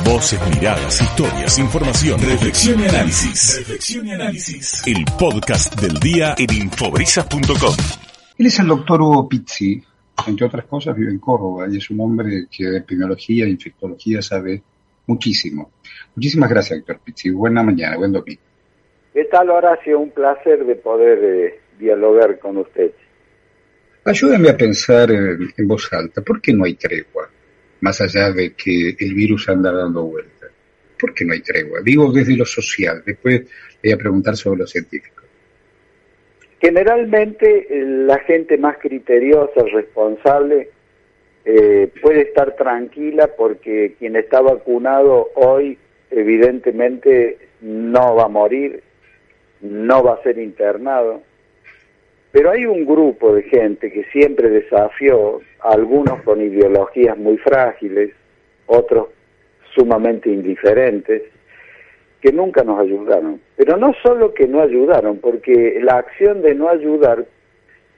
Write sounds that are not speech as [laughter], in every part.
Voces, miradas, historias, información, reflexión y análisis. Reflexión y análisis. El podcast del día en infobrisas.com. Él es el doctor Hugo Pizzi. Entre otras cosas vive en Córdoba y es un hombre que de epidemiología e infectología sabe muchísimo. Muchísimas gracias, doctor Pizzi. Buena mañana, buen domingo. ¿Qué tal, Horacio? Un placer de poder eh, dialogar con usted. Ayúdame a pensar en, en voz alta. ¿Por qué no hay tregua? Más allá de que el virus anda dando vuelta. ¿Por qué no hay tregua? Digo desde lo social. Después voy a preguntar sobre lo científico. Generalmente eh, la gente más criteriosa, responsable, eh, puede estar tranquila porque quien está vacunado hoy evidentemente no va a morir, no va a ser internado. Pero hay un grupo de gente que siempre desafió, algunos con ideologías muy frágiles, otros sumamente indiferentes, que nunca nos ayudaron. Pero no solo que no ayudaron, porque la acción de no ayudar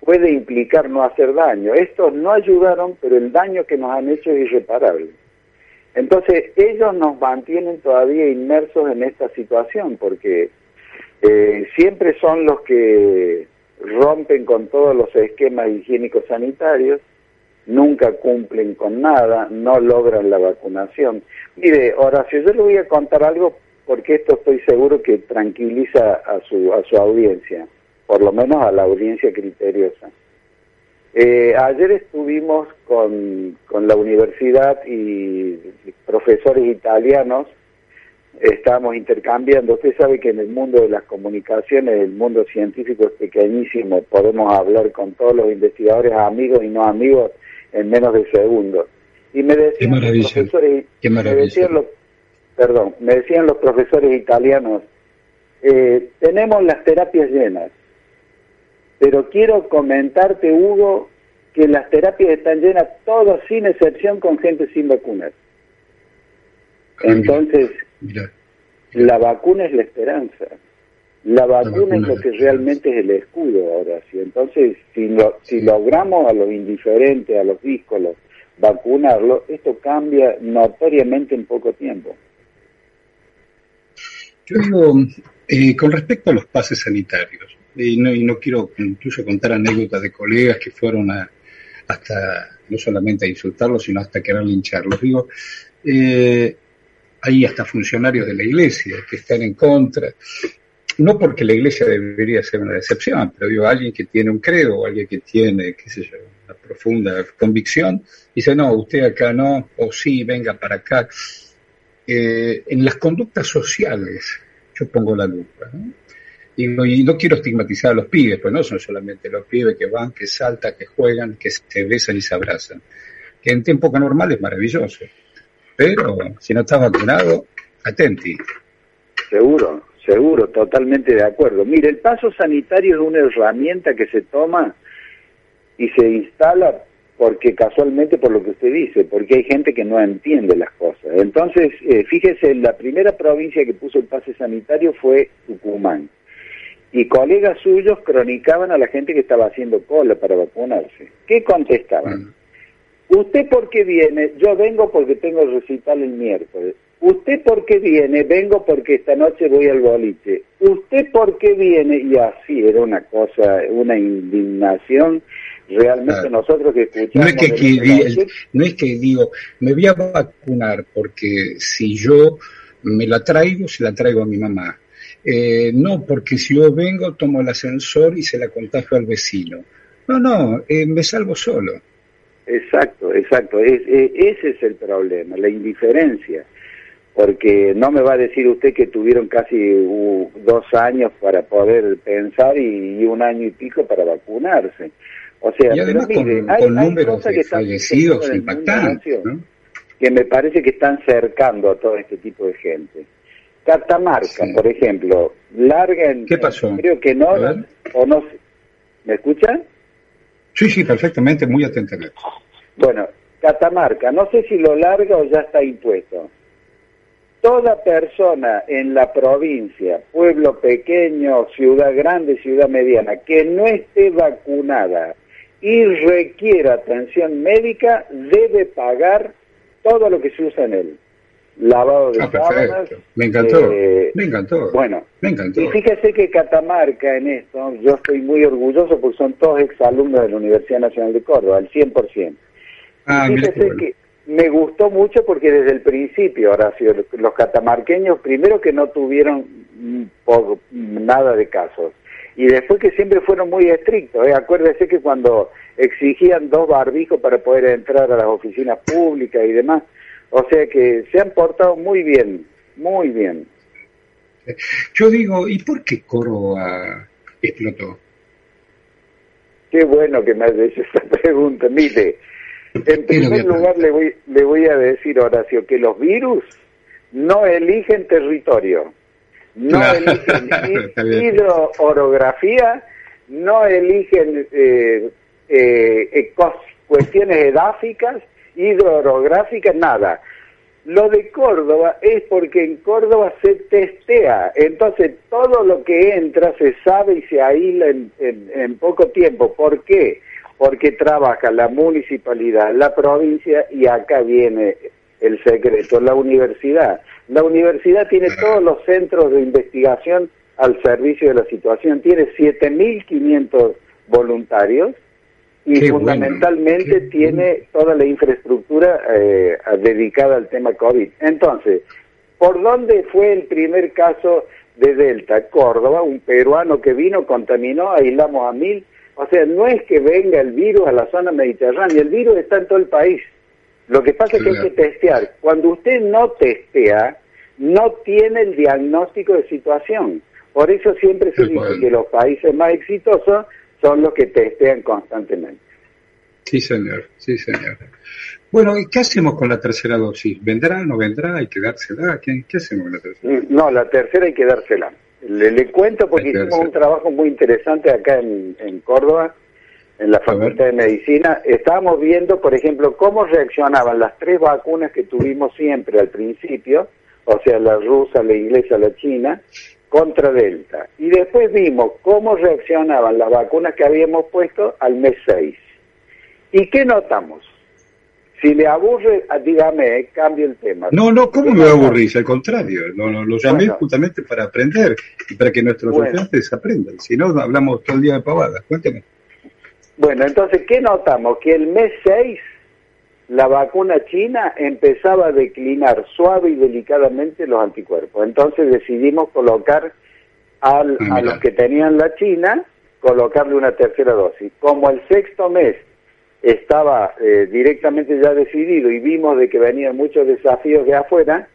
puede implicar no hacer daño. Estos no ayudaron, pero el daño que nos han hecho es irreparable. Entonces, ellos nos mantienen todavía inmersos en esta situación, porque eh, siempre son los que rompen con todos los esquemas higiénicos sanitarios, nunca cumplen con nada, no logran la vacunación. Mire, Horacio, yo le voy a contar algo porque esto estoy seguro que tranquiliza a su, a su audiencia, por lo menos a la audiencia criteriosa. Eh, ayer estuvimos con, con la universidad y profesores italianos estamos intercambiando. Usted sabe que en el mundo de las comunicaciones, el mundo científico es pequeñísimo, podemos hablar con todos los investigadores, amigos y no amigos, en menos de segundos. Y me decían los profesores, Me decían los, perdón, me decían los profesores italianos, eh, tenemos las terapias llenas, pero quiero comentarte, Hugo, que las terapias están llenas, todos sin excepción, con gente sin vacunas. Entonces, la vacuna es la esperanza. La vacuna, es lo que realmente es el escudo ahora. ¿sí? Entonces, si, lo, si logramos a los indiferentes, a los díscolos, vacunarlo, esto cambia notoriamente en poco tiempo. Yo digo, eh, con respecto a los pases sanitarios, y no, y no quiero incluso contar anécdotas de colegas que fueron a, hasta no solamente a insultarlos, sino hasta querer lincharlos. Digo, eh, hay hasta funcionarios de la iglesia que están en contra. No porque la iglesia debería ser una decepción, pero digo, alguien que tiene un credo o alguien que tiene, qué sé yo, una profunda convicción, dice, no, usted acá no, o sí, venga para acá. Eh, en las conductas sociales, yo pongo la lupa. y, no quiero estigmatizar a los pibes, pues no son solamente los pibes que van, que saltan, que juegan, que se besan y se abrazan. Que en tiempo normal es maravilloso. Pero si no estás vacunado, atenti. Seguro, seguro, totalmente de acuerdo. Mire, el paso sanitario es una herramienta que se toma y se instala porque casualmente por lo que usted dice, porque hay gente que no entiende las cosas. Entonces, eh, fíjese, la primera provincia que puso el pase sanitario fue Tucumán. Y colegas suyos cronicaban a la gente que estaba haciendo cola para vacunarse. ¿Qué contestaban? ¿Usted por qué viene? Yo vengo porque tengo el recital el miércoles. ¿Usted por qué viene? Vengo porque esta noche voy al boliche. ¿Usted por qué viene? Y así era una cosa, una indignación. Realmente nosotros que escuchamos... No es que, no es que digo, me voy a vacunar porque si yo me la traigo, se la traigo a mi mamá. Eh, no, porque si yo vengo, tomo el ascensor y se la contagio al vecino. No, no, eh, me salvo solo. Exacto, exacto. Es, ese es el problema, la indiferencia. Porque no me va a decir usted que tuvieron casi dos años para poder pensar y, un año y pico para vacunarse. O sea, y además con, hay, números de fallecidos impactantes, que me parece que están cercando a todo este tipo de gente. Catamarca, por ejemplo, larga en... ¿Qué pasó? Creo que no, o no... ¿Me escuchan? Sí, sí, perfectamente, muy atentamente. Bueno, Catamarca, no sé si lo larga o ya está impuesto. Toda persona en la provincia, pueblo pequeño, ciudad grande, ciudad mediana, que no esté vacunada y requiera atención médica, debe pagar todo lo que se usa en él. Lavado de Ah, sábanas. Me encantó. eh, Me encantó. Bueno, Me encantó. y fíjese que Catamarca en esto, yo estoy muy orgulloso porque son todos exalumnos de la Universidad Nacional de Córdoba, al 100%. Ah, Y fíjese que me gustó mucho porque desde el principio, Horacio, los catamarqueños, primero que no tuvieron mm, po- nada de casos, y después que siempre fueron muy estrictos. ¿eh? Acuérdese que cuando exigían dos barbijos para poder entrar a las oficinas públicas y demás, o sea que se han portado muy bien, muy bien. Yo digo, ¿y por qué Córdoba explotó? Qué bueno que me has hecho esa [laughs] pregunta. Mire, en ¿Qué es lo primer lugar le voy, le voy a decir, Horacio, que los virus no eligen territorio, no Claro, eligen [laughs] hidroorografía, no eligen eh, eh, eh, cuestiones edáficas, hidroorográficas, nada. Lo de Córdoba es porque en Córdoba se testea, entonces todo lo que entra se sabe y se aísla en, en- en poco tiempo. ¿Por qué? Porque trabaja la municipalidad, la provincia y acá viene el secreto, la universidad. La universidad tiene todos los centros de investigación al servicio de la situación, tiene 7.500 voluntarios y Qué fundamentalmente bueno, tiene toda la infraestructura eh, dedicada al tema COVID. Entonces, ¿por dónde fue el primer caso de Delta? Córdoba, un peruano que vino, contaminó, aislamos a mil. O sea, no es que venga el virus a la zona mediterránea, el virus está en todo el país. Lo que pasa es que hay que testear. Cuando usted no testea, no tiene el diagnóstico de situación. Por eso siempre se dice que los países más exitosos son los que testean constantemente. Sí, señor, sí, señor. Bueno, ¿y qué hacemos con la tercera dosis? ¿Vendrá, no vendrá? ¿Hay que dársela? ¿Qué, qué hacemos con la tercera? Mm, No, la tercera hay que dársela. Le, le cuento porque hicimos un trabajo muy interesante acá en, en Córdoba, en la Facultad de. Medicina. Estábamos viendo, por ejemplo, cómo reaccionaban las tres vacunas que tuvimos siempre al principio, o sea, la rusa, la inglesa, la china, contra Delta. Y después vimos cómo reaccionaban las vacunas que habíamos puesto al mes 6. ¿Y qué notamos? Si le aburre, ah, dígame, eh, cambio el tema. No, no, ¿cómo ¿Qué me aburrís? Al contrario, lo, lo- lo llamé Bueno. justamente para aprender y para que nuestros Bueno. oyentes aprendan. Si no, hablamos todo el día de pavadas. Cuénteme. Bueno, entonces, ¿qué notamos? Que el mes 6 la vacuna china empezaba a declinar suave y delicadamente los anticuerpos. Entonces decidimos colocar al- a los que tenían la china, colocarle una tercera dosis. Como el sexto mes estaba eh, directamente ya decidido y vimos de que venían muchos desafíos de afuera,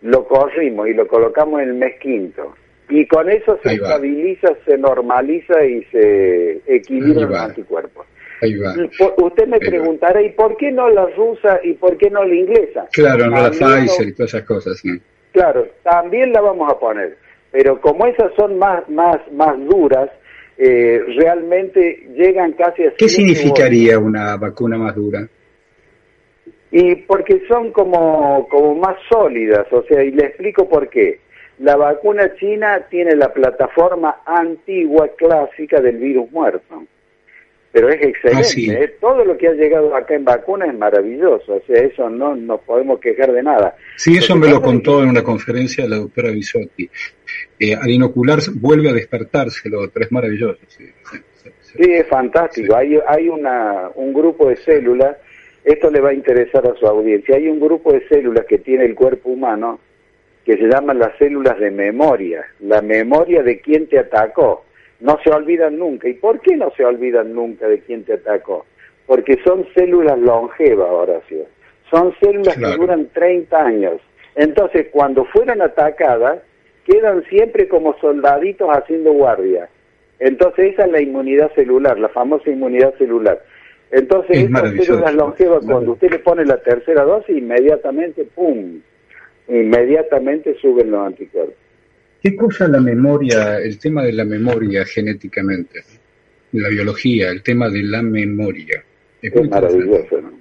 lo corrimos y lo colocamos en el mes quinto. Y con eso se estabiliza, se normaliza y se equilibran Ahí los anticuerpos. Ahí va. Usted me preguntará, ¿y por qué no la rusa y por qué no la inglesa? Claro, no la Pfizer y todas esas cosas. ¿no? Claro, también la vamos a poner, pero como esas son más más más duras, eh, realmente llegan casi a ¿Qué significaría una vacuna más dura? Y porque son como, como más sólidas, o sea, y le explico por qué. La vacuna china tiene la plataforma antigua, clásica del virus muerto. Pero es excelente. Ah, sí. ¿eh? Todo lo que ha llegado acá en vacuna es maravilloso. O sea, eso no nos podemos quejar de nada. Sí, eso me lo contó en una conferencia la doctora Bisotti. Eh, al inocular vuelve a despertarse lo otro, es maravilloso. Sí, sí, sí, sí. Sí, es fantástico. Hay, hay una, un grupo de células, esto le va a interesar a su audiencia, hay un grupo de células que tiene el cuerpo humano que se llaman las células de memoria, la memoria de quién te atacó. No se olvidan nunca. ¿Y por qué no se olvidan nunca de quién te atacó? Porque son células longevas, Horacio. Son células Claro. que duran 30 años. Entonces, cuando fueron atacadas, quedan siempre como soldaditos haciendo guardia. Entonces esa es la inmunidad celular, la famosa inmunidad celular. Entonces Es esas maravilloso. células longevas, cuando usted le pone la tercera dosis, inmediatamente, ¡pum! Inmediatamente suben los anticuerpos. ¿Qué cosa la memoria, el tema de la memoria genéticamente? La biología, el tema de la memoria. Es maravilloso, ¿no?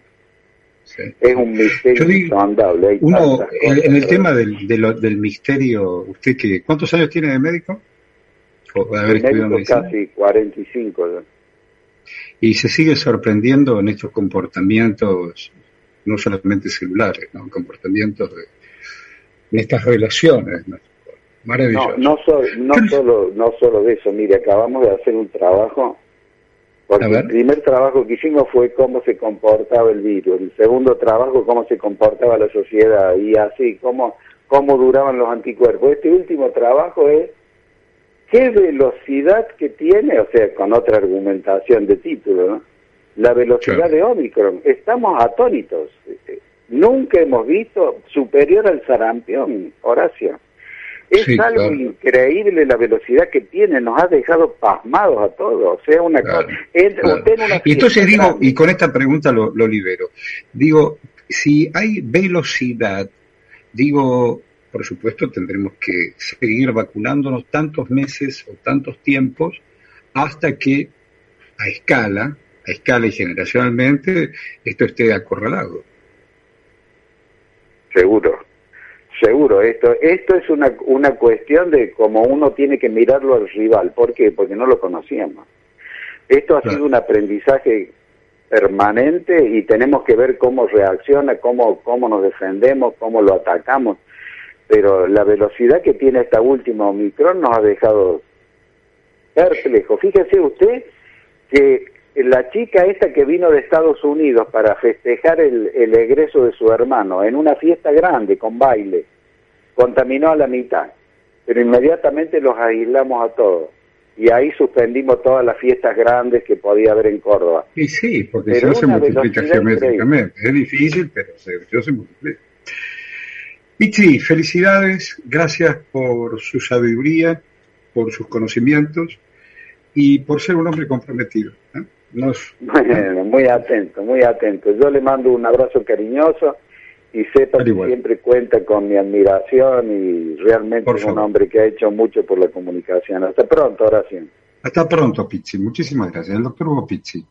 Sí. Es un misterio digo, hay Uno, en, el tema del, de lo- del misterio, ¿usted qué? ¿Cuántos años tiene de médico? O de haber estudiado medicina. casi 45. ¿no? Y se sigue sorprendiendo en estos comportamientos, no solamente celulares, ¿no? comportamientos de, estas relaciones. Maravilloso. No, no, solo, no solo de eso, mire, acabamos de hacer un trabajo, porque el primer trabajo que hicimos fue cómo se comportaba el virus, el segundo trabajo cómo se comportaba la sociedad y así, cómo, cómo duraban los anticuerpos. Este último trabajo es qué velocidad que tiene, o sea, con otra argumentación de título, ¿no? la velocidad de Omicron. Estamos atónitos. Nunca hemos visto superior al sarampión, Horacio. Es algo increíble la velocidad que tiene, nos ha dejado pasmados a todos. O sea, una cosa. y entonces digo, y con esta pregunta lo, lo libero, digo, si hay velocidad, digo, por supuesto tendremos que seguir vacunándonos tantos meses o tantos tiempos hasta que a escala, a escala y generacionalmente, esto esté acorralado. Seguro, seguro. Esto, esto es una, una cuestión de cómo uno tiene que mirarlo al rival. ¿Por qué? Porque no lo conocíamos. Esto ha sido un aprendizaje permanente y tenemos que ver cómo reacciona, cómo, cómo nos defendemos, cómo lo atacamos pero la velocidad que tiene esta última Omicron nos ha dejado perplejo. Fíjese usted que la chica esta que vino de Estados Unidos para festejar el, egreso de su hermano en una fiesta grande con baile, contaminó a la mitad, pero inmediatamente los aislamos a todos. Y ahí suspendimos todas las fiestas grandes que podía haber en Córdoba. Y sí, porque si no se multiplica geométricamente. Es difícil, pero se, se multiplica. Pichi, felicidades, gracias por su sabiduría, por sus conocimientos y por ser un hombre comprometido. ¿eh? Bueno, muy atento, muy atento. Yo le mando un abrazo cariñoso y sepa que siempre cuenta con mi admiración y realmente es un hombre que ha hecho mucho por la comunicación. Hasta pronto, oración. Hasta pronto, Pizzi. Muchísimas gracias. El doctor Hugo Pizzi.